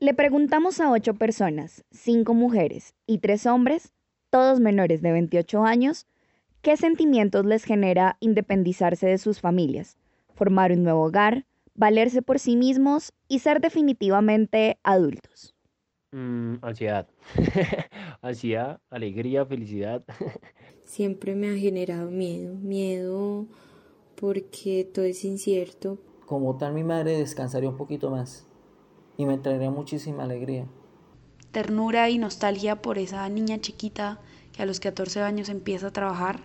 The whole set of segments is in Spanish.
Le preguntamos a ocho personas, cinco mujeres y tres hombres, todos menores de 28 años, qué sentimientos les genera independizarse de sus familias, formar un nuevo hogar, valerse por sí mismos y ser definitivamente adultos. Mm, ansiedad. ansiedad, alegría, felicidad. Siempre me ha generado miedo, miedo porque todo es incierto. Como tal mi madre descansaría un poquito más y me traería muchísima alegría. Ternura y nostalgia por esa niña chiquita que a los 14 años empieza a trabajar.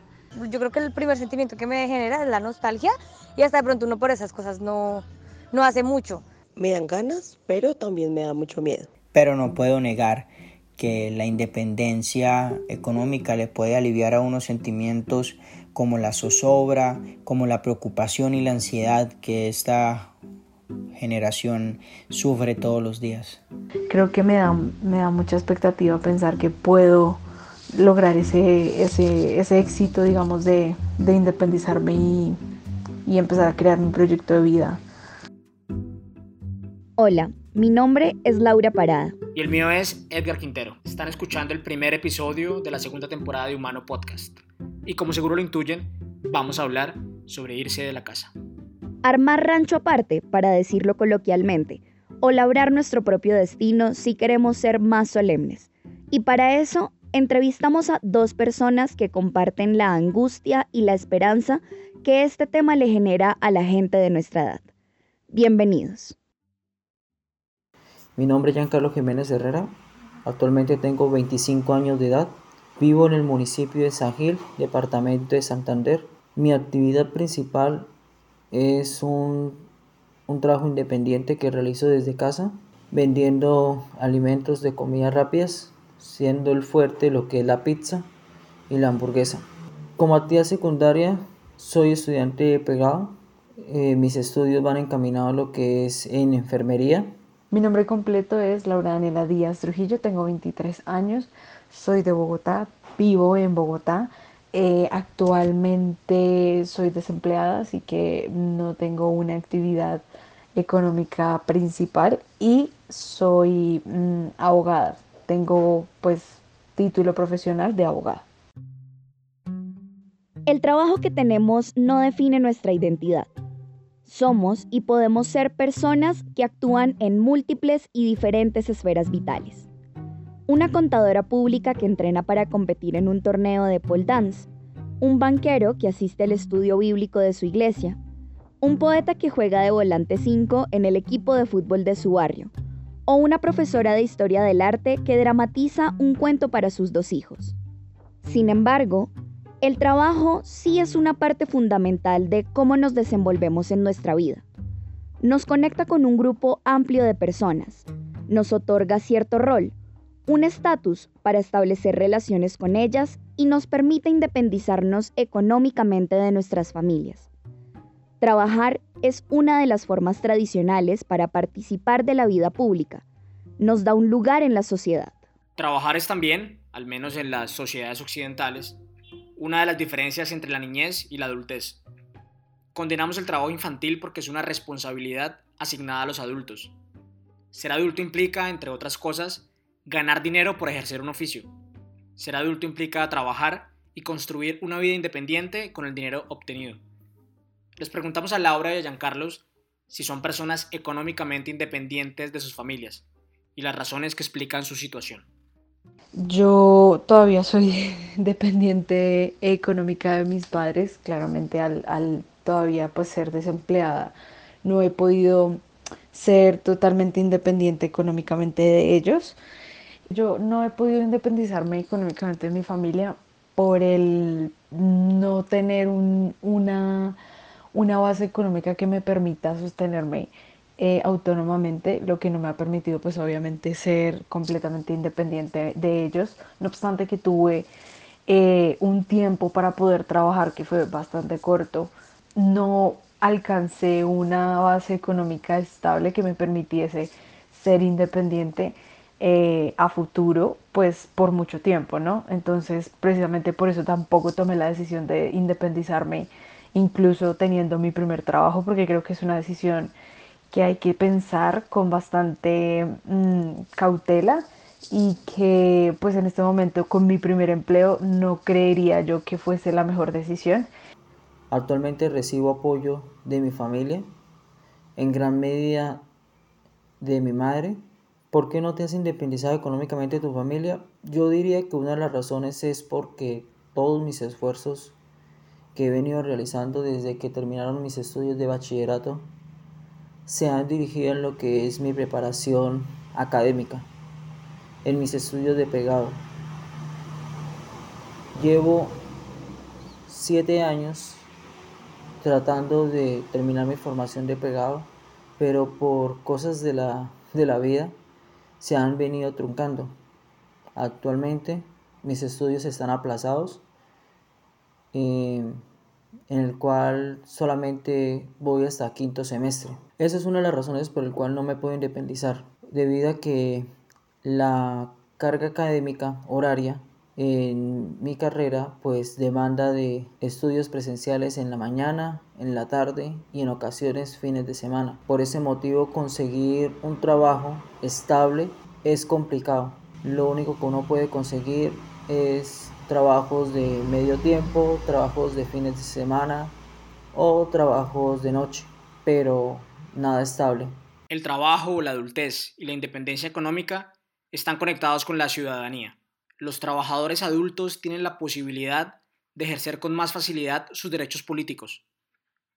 Yo creo que el primer sentimiento que me genera es la nostalgia y hasta de pronto uno por esas cosas no, no hace mucho. Me dan ganas, pero también me da mucho miedo. Pero no puedo negar que la independencia económica le puede aliviar a unos sentimientos como la zozobra, como la preocupación y la ansiedad que esta generación sufre todos los días. Creo que me da, me da mucha expectativa pensar que puedo lograr ese, ese, ese éxito, digamos, de, de independizarme y, y empezar a crear mi proyecto de vida. Hola, mi nombre es Laura Parada. Y el mío es Edgar Quintero. Están escuchando el primer episodio de la segunda temporada de Humano Podcast. Y como seguro lo intuyen, vamos a hablar sobre irse de la casa armar rancho aparte, para decirlo coloquialmente, o labrar nuestro propio destino si queremos ser más solemnes. Y para eso entrevistamos a dos personas que comparten la angustia y la esperanza que este tema le genera a la gente de nuestra edad. Bienvenidos. Mi nombre es Giancarlo Jiménez Herrera. Actualmente tengo 25 años de edad. Vivo en el municipio de San Gil, departamento de Santander. Mi actividad principal es un, trabajo independiente que realizo desde casa, vendiendo alimentos de comidas rápidas, siendo el fuerte lo que es la pizza y la hamburguesa. Como actividad secundaria, soy estudiante pegado. Eh, mis estudios van encaminados a lo que es en enfermería. Mi nombre completo es Laura Daniela Díaz Trujillo, tengo 23 años, soy de Bogotá, vivo en Bogotá. Eh, actualmente soy desempleada, así que no tengo una actividad económica principal y soy mm, abogada. Tengo pues título profesional de abogada. El trabajo que tenemos no define nuestra identidad. Somos y podemos ser personas que actúan en múltiples y diferentes esferas vitales una contadora pública que entrena para competir en un torneo de pole dance, un banquero que asiste al estudio bíblico de su iglesia, un poeta que juega de volante 5 en el equipo de fútbol de su barrio, o una profesora de historia del arte que dramatiza un cuento para sus dos hijos. Sin embargo, el trabajo sí es una parte fundamental de cómo nos desenvolvemos en nuestra vida. Nos conecta con un grupo amplio de personas, nos otorga cierto rol, un estatus para establecer relaciones con ellas y nos permite independizarnos económicamente de nuestras familias. Trabajar es una de las formas tradicionales para participar de la vida pública. Nos da un lugar en la sociedad. Trabajar es también, al menos en las sociedades occidentales, una de las diferencias entre la niñez y la adultez. Condenamos el trabajo infantil porque es una responsabilidad asignada a los adultos. Ser adulto implica, entre otras cosas, ganar dinero por ejercer un oficio. Ser adulto implica trabajar y construir una vida independiente con el dinero obtenido. Les preguntamos a Laura y a Giancarlos si son personas económicamente independientes de sus familias y las razones que explican su situación. Yo todavía soy dependiente económica de mis padres, claramente al, al todavía pues ser desempleada no he podido ser totalmente independiente económicamente de ellos. Yo no he podido independizarme económicamente de mi familia por el no tener una, una base económica que me permita sostenerme eh, autónomamente, lo que no me ha permitido pues obviamente ser completamente independiente de ellos, no obstante que tuve eh, un tiempo para poder trabajar que fue bastante corto, no alcancé una base económica estable que me permitiese ser independiente eh, a futuro, pues por mucho tiempo, ¿no? Entonces, precisamente por eso tampoco tomé la decisión de independizarme, incluso teniendo mi primer trabajo, porque creo que es una decisión que hay que pensar con bastante mm, cautela y que pues en este momento con mi primer empleo no creería yo que fuese la mejor decisión. Actualmente recibo apoyo de mi familia, en gran medida de mi madre. ¿Por qué no te has independizado económicamente de tu familia? Yo diría que una de las razones es porque todos mis esfuerzos que he venido realizando desde que terminaron mis estudios de bachillerato se han dirigido en lo que es mi preparación académica, en mis estudios de pegado. Llevo siete años tratando de terminar mi formación de pegado, pero por cosas de la, de la vida se han venido truncando. Actualmente mis estudios están aplazados, eh, en el cual solamente voy hasta quinto semestre. Esa es una de las razones por el cual no me puedo independizar, debido a que la carga académica horaria en mi carrera pues demanda de estudios presenciales en la mañana, en la tarde y en ocasiones fines de semana. Por ese motivo conseguir un trabajo estable es complicado. Lo único que uno puede conseguir es trabajos de medio tiempo, trabajos de fines de semana o trabajos de noche, pero nada estable. El trabajo, la adultez y la independencia económica están conectados con la ciudadanía. Los trabajadores adultos tienen la posibilidad de ejercer con más facilidad sus derechos políticos.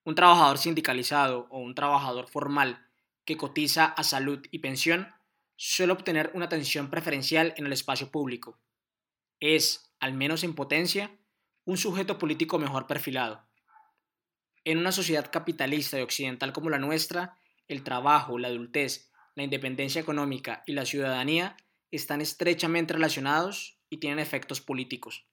Un trabajador sindicalizado o un trabajador formal que cotiza a salud y pensión suele obtener una atención preferencial en el espacio público. Es, al menos en potencia, un sujeto político mejor perfilado. En una sociedad capitalista y occidental como la nuestra, el trabajo, la adultez, la independencia económica y la ciudadanía están estrechamente relacionados y tienen efectos políticos.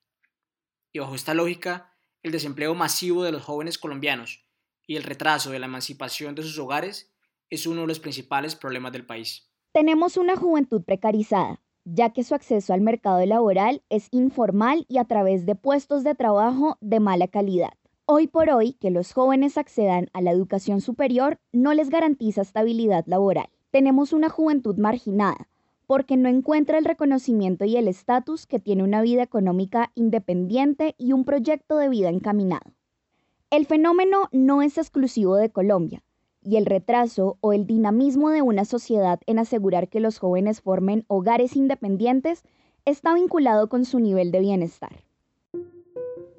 Y bajo esta lógica, el desempleo masivo de los jóvenes colombianos y el retraso de la emancipación de sus hogares es uno de los principales problemas del país. Tenemos una juventud precarizada, ya que su acceso al mercado laboral es informal y a través de puestos de trabajo de mala calidad. Hoy por hoy, que los jóvenes accedan a la educación superior no les garantiza estabilidad laboral. Tenemos una juventud marginada, porque no encuentra el reconocimiento y el estatus que tiene una vida económica independiente y un proyecto de vida encaminado. El fenómeno no es exclusivo de Colombia, y el retraso o el dinamismo de una sociedad en asegurar que los jóvenes formen hogares independientes está vinculado con su nivel de bienestar.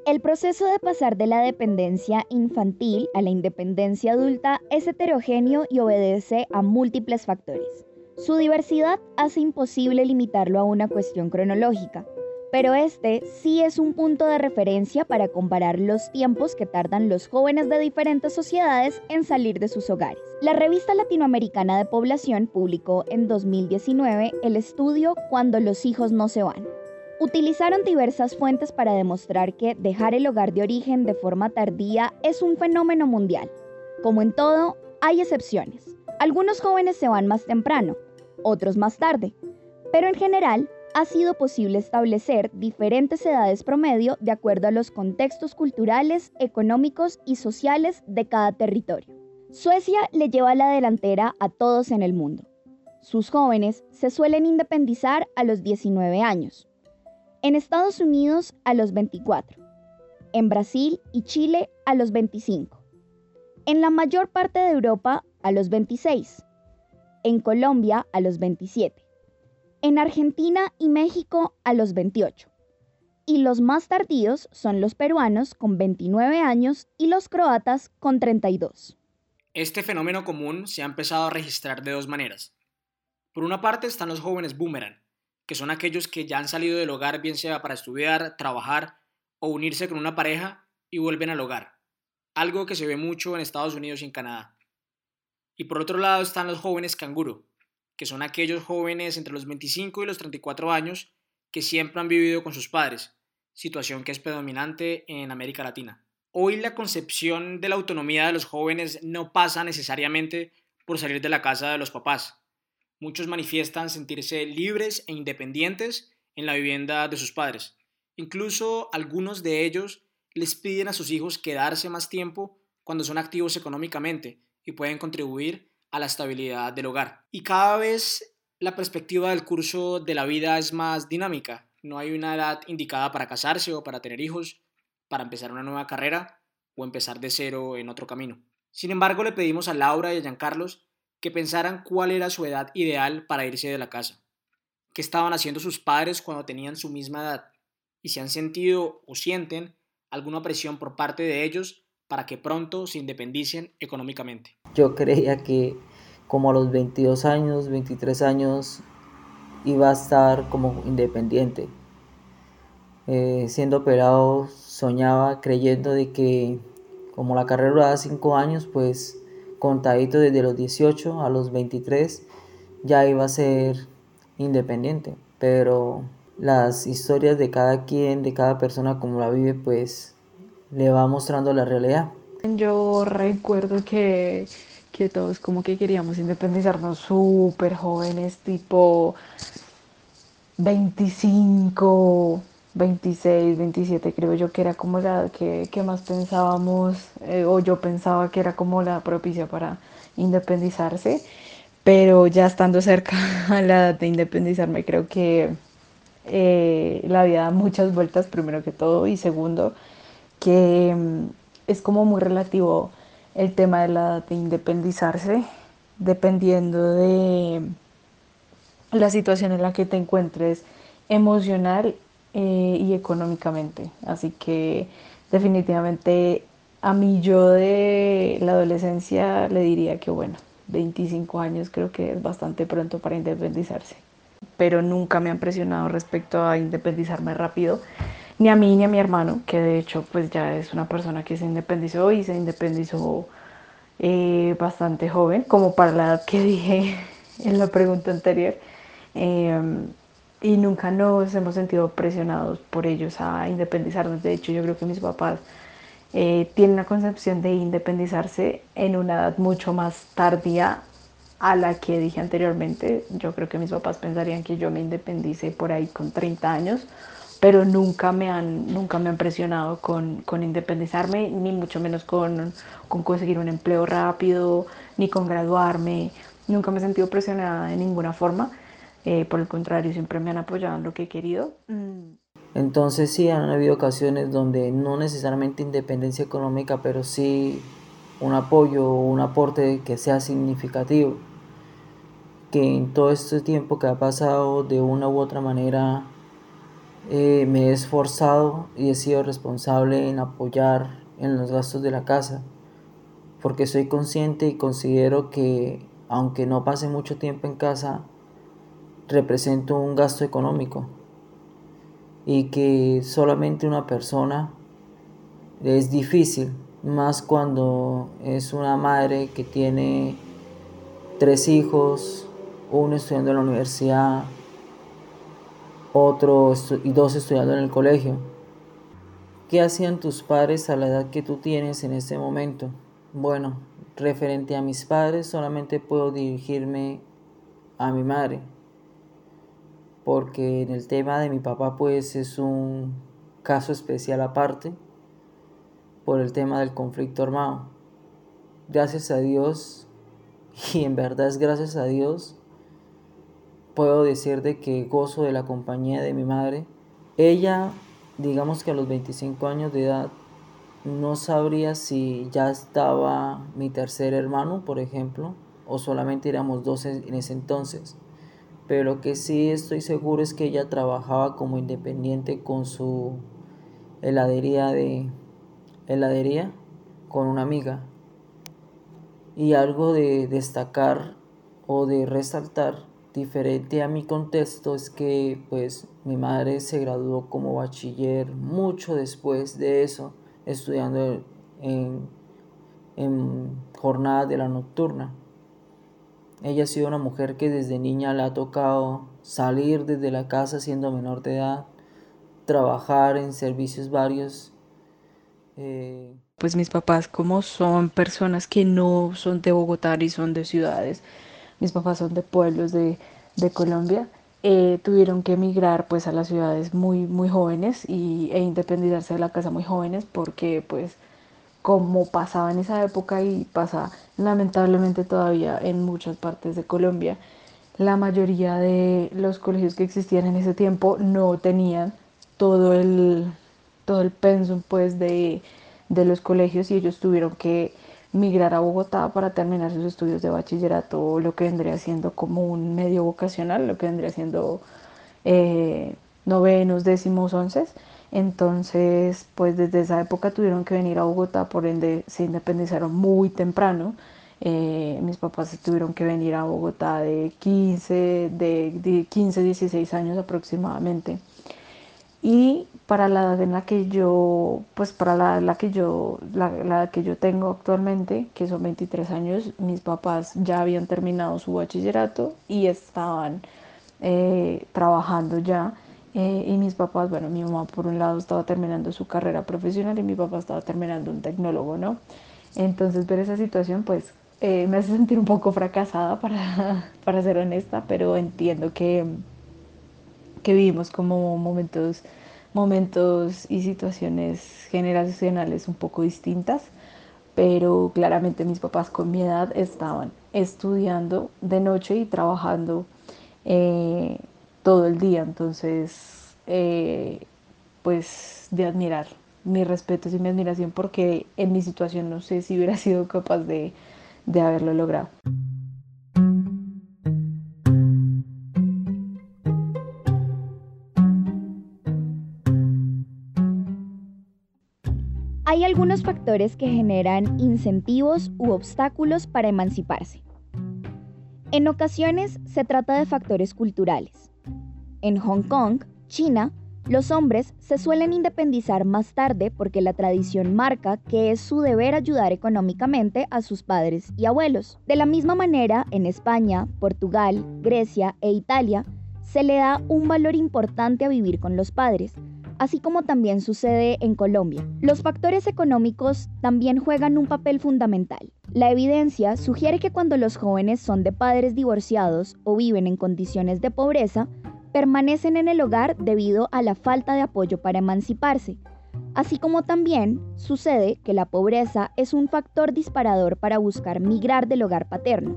El proceso de pasar de la dependencia infantil a la independencia adulta es heterogéneo y obedece a múltiples factores. Su diversidad hace imposible limitarlo a una cuestión cronológica, pero este sí es un punto de referencia para comparar los tiempos que tardan los jóvenes de diferentes sociedades en salir de sus hogares. La revista latinoamericana de población publicó en 2019 el estudio Cuando los hijos no se van. Utilizaron diversas fuentes para demostrar que dejar el hogar de origen de forma tardía es un fenómeno mundial. Como en todo, hay excepciones. Algunos jóvenes se van más temprano, otros más tarde, pero en general ha sido posible establecer diferentes edades promedio de acuerdo a los contextos culturales, económicos y sociales de cada territorio. Suecia le lleva la delantera a todos en el mundo. Sus jóvenes se suelen independizar a los 19 años. En Estados Unidos a los 24. En Brasil y Chile a los 25. En la mayor parte de Europa a los 26 en Colombia a los 27, en Argentina y México a los 28. Y los más tardíos son los peruanos con 29 años y los croatas con 32. Este fenómeno común se ha empezado a registrar de dos maneras. Por una parte están los jóvenes boomerang, que son aquellos que ya han salido del hogar bien sea para estudiar, trabajar o unirse con una pareja y vuelven al hogar, algo que se ve mucho en Estados Unidos y en Canadá. Y por otro lado están los jóvenes canguro, que son aquellos jóvenes entre los 25 y los 34 años que siempre han vivido con sus padres, situación que es predominante en América Latina. Hoy la concepción de la autonomía de los jóvenes no pasa necesariamente por salir de la casa de los papás. Muchos manifiestan sentirse libres e independientes en la vivienda de sus padres. Incluso algunos de ellos les piden a sus hijos quedarse más tiempo cuando son activos económicamente y pueden contribuir a la estabilidad del hogar. Y cada vez la perspectiva del curso de la vida es más dinámica. No hay una edad indicada para casarse o para tener hijos, para empezar una nueva carrera o empezar de cero en otro camino. Sin embargo, le pedimos a Laura y a Giancarlos que pensaran cuál era su edad ideal para irse de la casa, qué estaban haciendo sus padres cuando tenían su misma edad y si han sentido o sienten alguna presión por parte de ellos para que pronto se independicen económicamente. Yo creía que como a los 22 años, 23 años, iba a estar como independiente. Eh, siendo operado, soñaba creyendo de que como la carrera da 5 años, pues contadito desde los 18 a los 23 ya iba a ser independiente. Pero las historias de cada quien, de cada persona como la vive, pues le va mostrando la realidad. Yo recuerdo que, que todos como que queríamos independizarnos súper jóvenes, tipo 25, 26, 27, creo yo que era como la que, que más pensábamos, eh, o yo pensaba que era como la propicia para independizarse, pero ya estando cerca a la edad de independizarme, creo que eh, la vida da muchas vueltas, primero que todo, y segundo, que mm, es como muy relativo el tema de la de independizarse, dependiendo de la situación en la que te encuentres emocional eh, y económicamente. Así que definitivamente a mí yo de la adolescencia le diría que bueno, 25 años creo que es bastante pronto para independizarse. Pero nunca me han presionado respecto a independizarme rápido ni a mí ni a mi hermano, que de hecho pues ya es una persona que se independizó y se independizó eh, bastante joven, como para la edad que dije en la pregunta anterior. Em, y nunca nos hemos sentido presionados por ellos a independizarnos. De hecho, yo creo que mis papás eh, tienen una concepción de independizarse en una edad mucho más tardía a la que dije anteriormente. Yo creo que mis papás pensarían que yo me independice por ahí con 30 años pero nunca me han, nunca me han presionado con, con independizarme, ni mucho menos con, con, conseguir un empleo rápido, ni con graduarme. Nunca me he sentido presionada de ninguna forma. Eh, por el contrario, siempre me han apoyado en lo que he querido. Mm. Entonces sí, han habido ocasiones donde no necesariamente independencia económica, pero sí un apoyo o un aporte que sea significativo. Que en todo este tiempo que ha pasado de una u otra manera eh, me he esforzado y he sido responsable en apoyar en los gastos de la casa, porque soy consciente y considero que aunque no pase mucho tiempo en casa, represento un gasto económico y que solamente una persona es difícil, más cuando es una madre que tiene tres hijos, uno estudiando en la universidad, otro y dos estudiando en el colegio. ¿Qué hacían tus padres a la edad que tú tienes en este momento? Bueno, referente a mis padres solamente puedo dirigirme a mi madre, porque en el tema de mi papá pues es un caso especial aparte por el tema del conflicto armado. Gracias a Dios, y en verdad es gracias a Dios, puedo decir de que gozo de la compañía de mi madre. Ella, digamos que a los 25 años de edad, no sabría si ya estaba mi tercer hermano, por ejemplo, o solamente éramos dos en ese entonces. Pero lo que sí estoy seguro es que ella trabajaba como independiente con su heladería de heladería con una amiga. Y algo de destacar o de resaltar diferente a mi contexto es que pues mi madre se graduó como bachiller mucho después de eso, estudiando en, en jornadas de la nocturna. Ella ha sido una mujer que desde niña le ha tocado salir desde la casa siendo menor de edad, trabajar en servicios varios. Eh, pues mis papás como son personas que no son de Bogotá y son de ciudades, mis papás son de pueblos de, Colombia, eh, tuvieron que emigrar pues a las ciudades muy, muy jóvenes y, e independizarse de la casa muy jóvenes porque pues como pasaba en esa época y pasa lamentablemente todavía en muchas partes de Colombia, la mayoría de los colegios que existían en ese tiempo no tenían todo el, todo el pensum pues de, de los colegios y ellos tuvieron que migrar a Bogotá para terminar sus estudios de bachillerato, lo que vendría siendo como un medio vocacional, lo que vendría siendo eh, novenos, décimos, once. Entonces, pues desde esa época tuvieron que venir a Bogotá, por ende se independizaron muy temprano. Eh, mis papás tuvieron que venir a Bogotá de 15, de, 15, 16 años aproximadamente. Y para la edad en la que yo, pues para la, la que yo, la, que yo tengo actualmente, que son 23 años, mis papás ya habían terminado su bachillerato y estaban eh, trabajando ya. Eh, y mis papás, bueno, mi mamá por un lado estaba terminando su carrera profesional y mi papá estaba terminando un tecnólogo, ¿no? Entonces ver esa situación, pues eh, me hace sentir un poco fracasada, para, para ser honesta, pero entiendo que, que vivimos como momentos, momentos y situaciones generacionales un poco distintas, pero claramente mis papás con mi edad estaban estudiando de noche y trabajando eh, todo el día. Entonces, eh, pues de admirar, mi respeto y mi admiración porque en mi situación no sé si hubiera sido capaz de, de haberlo logrado. Hay algunos factores que generan incentivos u obstáculos para emanciparse. En ocasiones se trata de factores culturales, en Hong Kong, China, los hombres se suelen independizar más tarde porque la tradición marca que es su deber ayudar económicamente a sus padres y abuelos. De la misma manera, en España, Portugal, Grecia e Italia, se le da un valor importante a vivir con los padres, así como también sucede en Colombia. Los factores económicos también juegan un papel fundamental. La evidencia sugiere que cuando los jóvenes son de padres divorciados o viven en condiciones de pobreza, permanecen en el hogar debido a la falta de apoyo para emanciparse, así como también sucede que la pobreza es un factor disparador para buscar migrar del hogar paterno,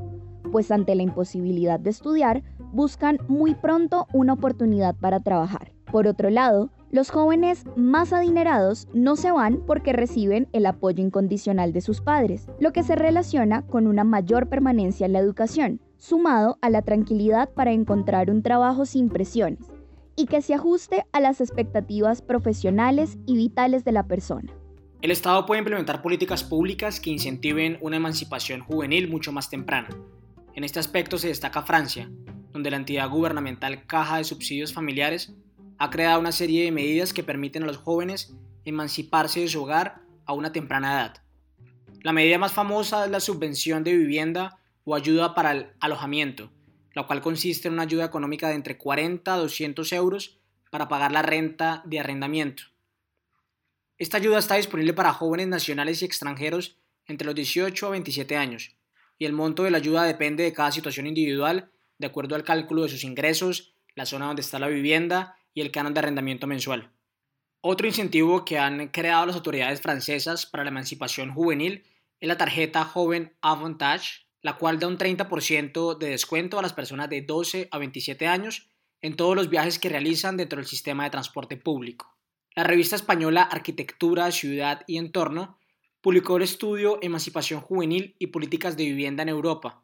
pues ante la imposibilidad de estudiar, buscan muy pronto una oportunidad para trabajar. Por otro lado, los jóvenes más adinerados no se van porque reciben el apoyo incondicional de sus padres, lo que se relaciona con una mayor permanencia en la educación, sumado a la tranquilidad para encontrar un trabajo sin presiones y que se ajuste a las expectativas profesionales y vitales de la persona. El Estado puede implementar políticas públicas que incentiven una emancipación juvenil mucho más temprana. En este aspecto se destaca Francia, donde la entidad gubernamental Caja de Subsidios Familiares ha creado una serie de medidas que permiten a los jóvenes emanciparse de su hogar a una temprana edad. La medida más famosa es la subvención de vivienda o ayuda para el alojamiento, la cual consiste en una ayuda económica de entre 40 a 200 euros para pagar la renta de arrendamiento. Esta ayuda está disponible para jóvenes nacionales y extranjeros entre los 18 a 27 años, y el monto de la ayuda depende de cada situación individual de acuerdo al cálculo de sus ingresos, la zona donde está la vivienda y el canon de arrendamiento mensual. Otro incentivo que han creado las autoridades francesas para la emancipación juvenil es la tarjeta Joven Avantage, la cual da un 30% de descuento a las personas de 12 a 27 años en todos los viajes que realizan dentro del sistema de transporte público. La revista española Arquitectura, Ciudad y Entorno publicó el estudio Emancipación Juvenil y Políticas de Vivienda en Europa,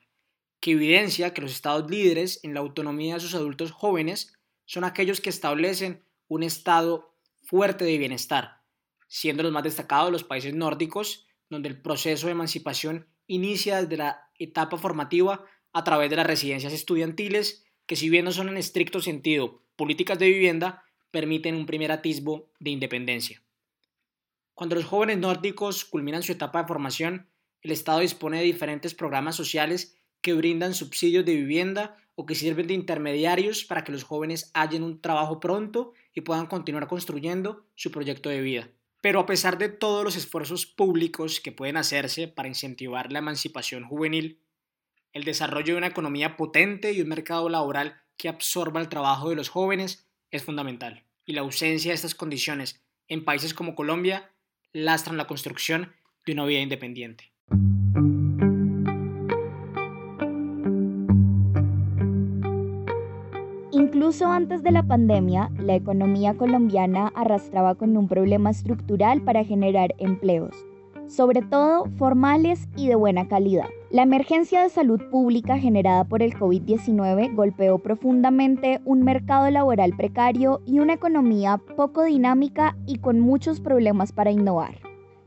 que evidencia que los estados líderes en la autonomía de sus adultos jóvenes son aquellos que establecen un estado fuerte de bienestar, siendo los más destacados los países nórdicos, donde el proceso de emancipación inicia desde la etapa formativa a través de las residencias estudiantiles, que si bien no son en estricto sentido políticas de vivienda, permiten un primer atisbo de independencia. Cuando los jóvenes nórdicos culminan su etapa de formación, el Estado dispone de diferentes programas sociales que brindan subsidios de vivienda o que sirven de intermediarios para que los jóvenes hallen un trabajo pronto y puedan continuar construyendo su proyecto de vida. Pero a pesar de todos los esfuerzos públicos que pueden hacerse para incentivar la emancipación juvenil, el desarrollo de una economía potente y un mercado laboral que absorba el trabajo de los jóvenes es fundamental. Y la ausencia de estas condiciones en países como Colombia lastran la construcción de una vida independiente. Incluso antes de la pandemia, la economía colombiana arrastraba con un problema estructural para generar empleos, sobre todo formales y de buena calidad. La emergencia de salud pública generada por el COVID-19 golpeó profundamente un mercado laboral precario y una economía poco dinámica y con muchos problemas para innovar.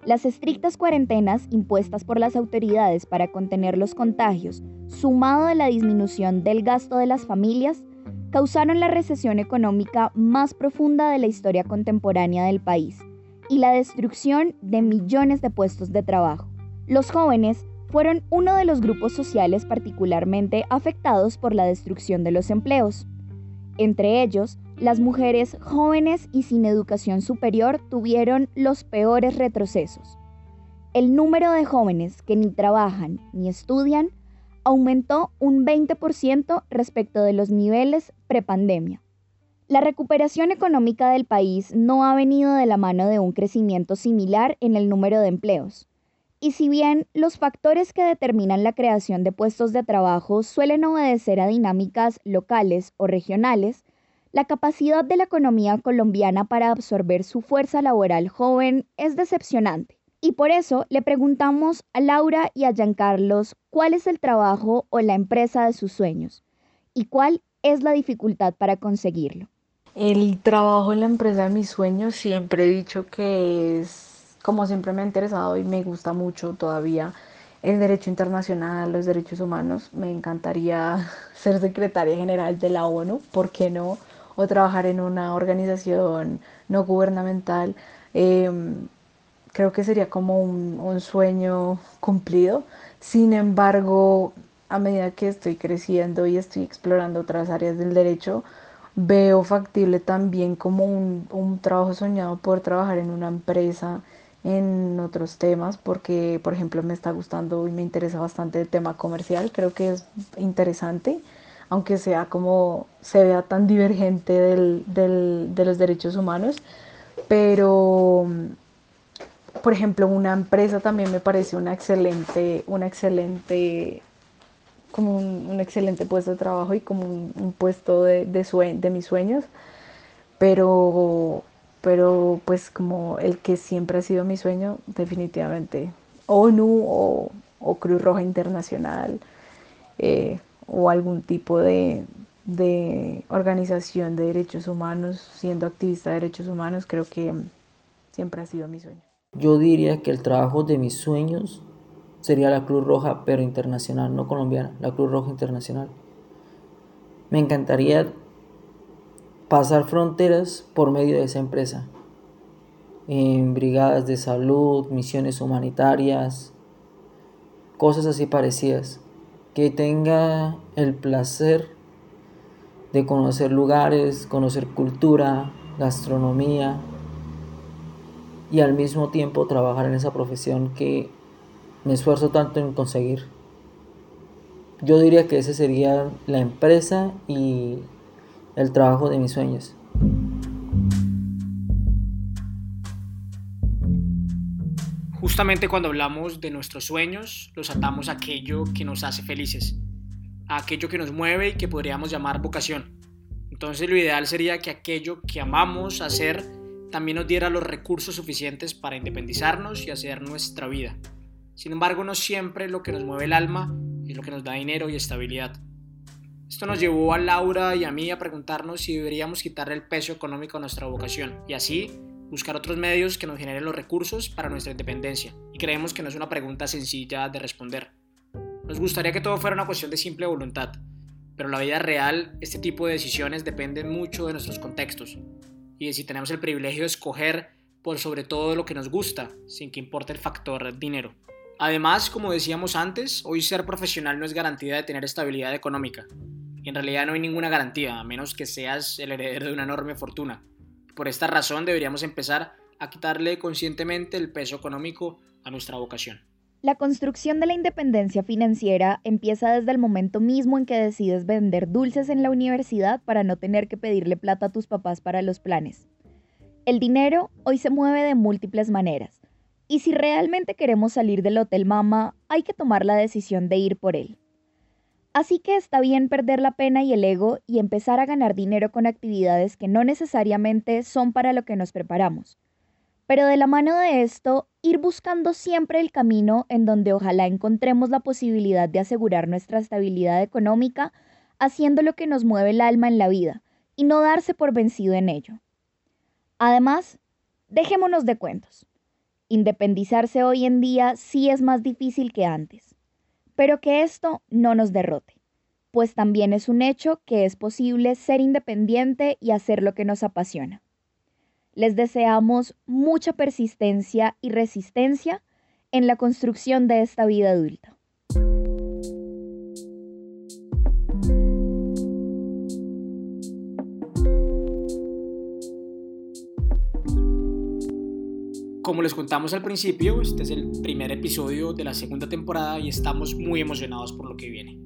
Las estrictas cuarentenas impuestas por las autoridades para contener los contagios, sumado a la disminución del gasto de las familias, causaron la recesión económica más profunda de la historia contemporánea del país y la destrucción de millones de puestos de trabajo. Los jóvenes fueron uno de los grupos sociales particularmente afectados por la destrucción de los empleos. Entre ellos, las mujeres jóvenes y sin educación superior tuvieron los peores retrocesos. El número de jóvenes que ni trabajan ni estudian aumentó un 20% respecto de los niveles prepandemia. La recuperación económica del país no ha venido de la mano de un crecimiento similar en el número de empleos. Y si bien los factores que determinan la creación de puestos de trabajo suelen obedecer a dinámicas locales o regionales, la capacidad de la economía colombiana para absorber su fuerza laboral joven es decepcionante. Y por eso le preguntamos a Laura y a Giancarlos cuál es el trabajo o la empresa de sus sueños y cuál es la dificultad para conseguirlo. El trabajo en la empresa de mis sueños siempre he dicho que es como siempre me ha interesado y me gusta mucho todavía el derecho internacional, los derechos humanos. Me encantaría ser secretaria general de la ONU, ¿por qué no? O trabajar en una organización no gubernamental. Em, creo que sería como un, sueño cumplido. Sin embargo, a medida que estoy creciendo y estoy explorando otras áreas del derecho, veo factible también como un, un, trabajo soñado poder trabajar en una empresa en otros temas porque por ejemplo me está gustando y me interesa bastante el tema comercial creo que es interesante aunque sea como se vea tan divergente del, del, de los derechos humanos pero por ejemplo, una empresa también me parece una excelente, una excelente, como un, excelente puesto de trabajo y como un, puesto de, de, de, mis sueños, pero, pero pues como el que siempre ha sido mi sueño, definitivamente ONU o, Cruz Roja Internacional eh, o algún tipo de organización de derechos humanos, siendo activista de derechos humanos, creo que siempre ha sido mi sueño. Yo diría que el trabajo de mis sueños sería la Cruz Roja, pero internacional, no colombiana, la Cruz Roja Internacional. Me encantaría pasar fronteras por medio de esa empresa, en brigadas de salud, misiones humanitarias, cosas así parecidas, que tenga el placer de conocer lugares, conocer cultura, gastronomía, y al mismo tiempo trabajar en esa profesión que me esfuerzo tanto en conseguir. Yo diría que ese sería la empresa y el trabajo de mis sueños. Justamente cuando hablamos de nuestros sueños, los atamos a aquello que nos hace felices, a aquello que nos mueve y que podríamos llamar vocación. Entonces lo ideal sería que aquello que amamos hacer también nos diera los recursos suficientes para independizarnos y hacer nuestra vida. Sin embargo, no siempre lo que nos mueve el alma es lo que nos da dinero y estabilidad. Esto nos llevó a Laura y a mí a preguntarnos si deberíamos quitarle el peso económico a nuestra vocación y así buscar otros medios que nos generen los recursos para nuestra independencia. Y creemos que no es una pregunta sencilla de responder. Nos gustaría que todo fuera una cuestión de simple voluntad, pero en la vida real este tipo de decisiones dependen mucho de nuestros contextos, y si tenemos el privilegio de escoger por sobre todo lo que nos gusta, sin que importe el factor dinero. Además, como decíamos antes, hoy ser profesional no es garantía de tener estabilidad económica. En realidad no hay ninguna garantía, a menos que seas el heredero de una enorme fortuna. Por esta razón deberíamos empezar a quitarle conscientemente el peso económico a nuestra vocación. La construcción de la independencia financiera empieza desde el momento mismo en que decides vender dulces en la universidad para no tener que pedirle plata a tus papás para los planes. El dinero hoy se mueve de múltiples maneras, Y si realmente queremos salir del Hotel Mama, hay que tomar la decisión de ir por él. Así que está bien perder la pena y el ego y empezar a ganar dinero con actividades que no necesariamente son para lo que nos preparamos. Pero de la mano de esto, ir buscando siempre el camino en donde ojalá encontremos la posibilidad de asegurar nuestra estabilidad económica haciendo lo que nos mueve el alma en la vida y no darse por vencido en ello. Además, dejémonos de cuentos. Independizarse hoy en día sí es más difícil que antes pero que esto no nos derrote, pues también es un hecho que es posible ser independiente y hacer lo que nos apasiona. Les deseamos mucha persistencia y resistencia en la construcción de esta vida adulta. Como les contamos al principio, este es el primer episodio de la segunda temporada y estamos muy emocionados por lo que viene.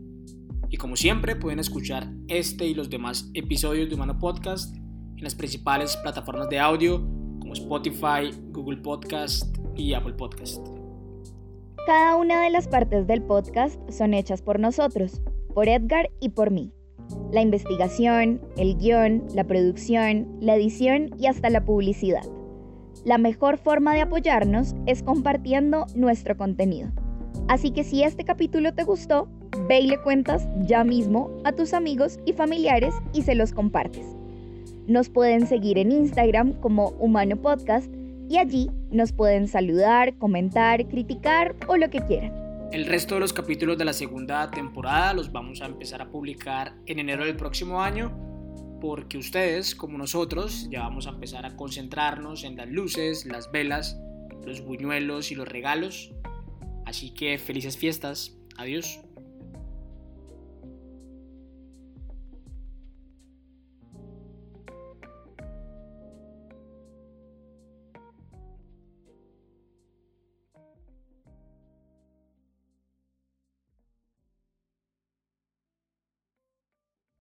Y como siempre, pueden escuchar este y los demás episodios de Humano Podcast las principales plataformas de audio como Spotify, Google Podcast y Apple Podcast. Cada una de las partes del podcast son hechas por nosotros, por Edgar y por mí. La investigación, el guion, la producción, la edición y hasta la publicidad. La mejor forma de apoyarnos es compartiendo nuestro contenido. Así que si este capítulo te gustó, ve y le cuentas ya mismo a tus amigos y familiares y se los compartes. Nos pueden seguir en Instagram como Humano Podcast y allí nos pueden saludar, comentar, criticar o lo que quieran. El resto de los capítulos de la segunda temporada los vamos a empezar a publicar en enero del próximo año porque ustedes, como nosotros, ya vamos a empezar a concentrarnos en las luces, las velas, los buñuelos y los regalos. Así que felices fiestas. Adiós.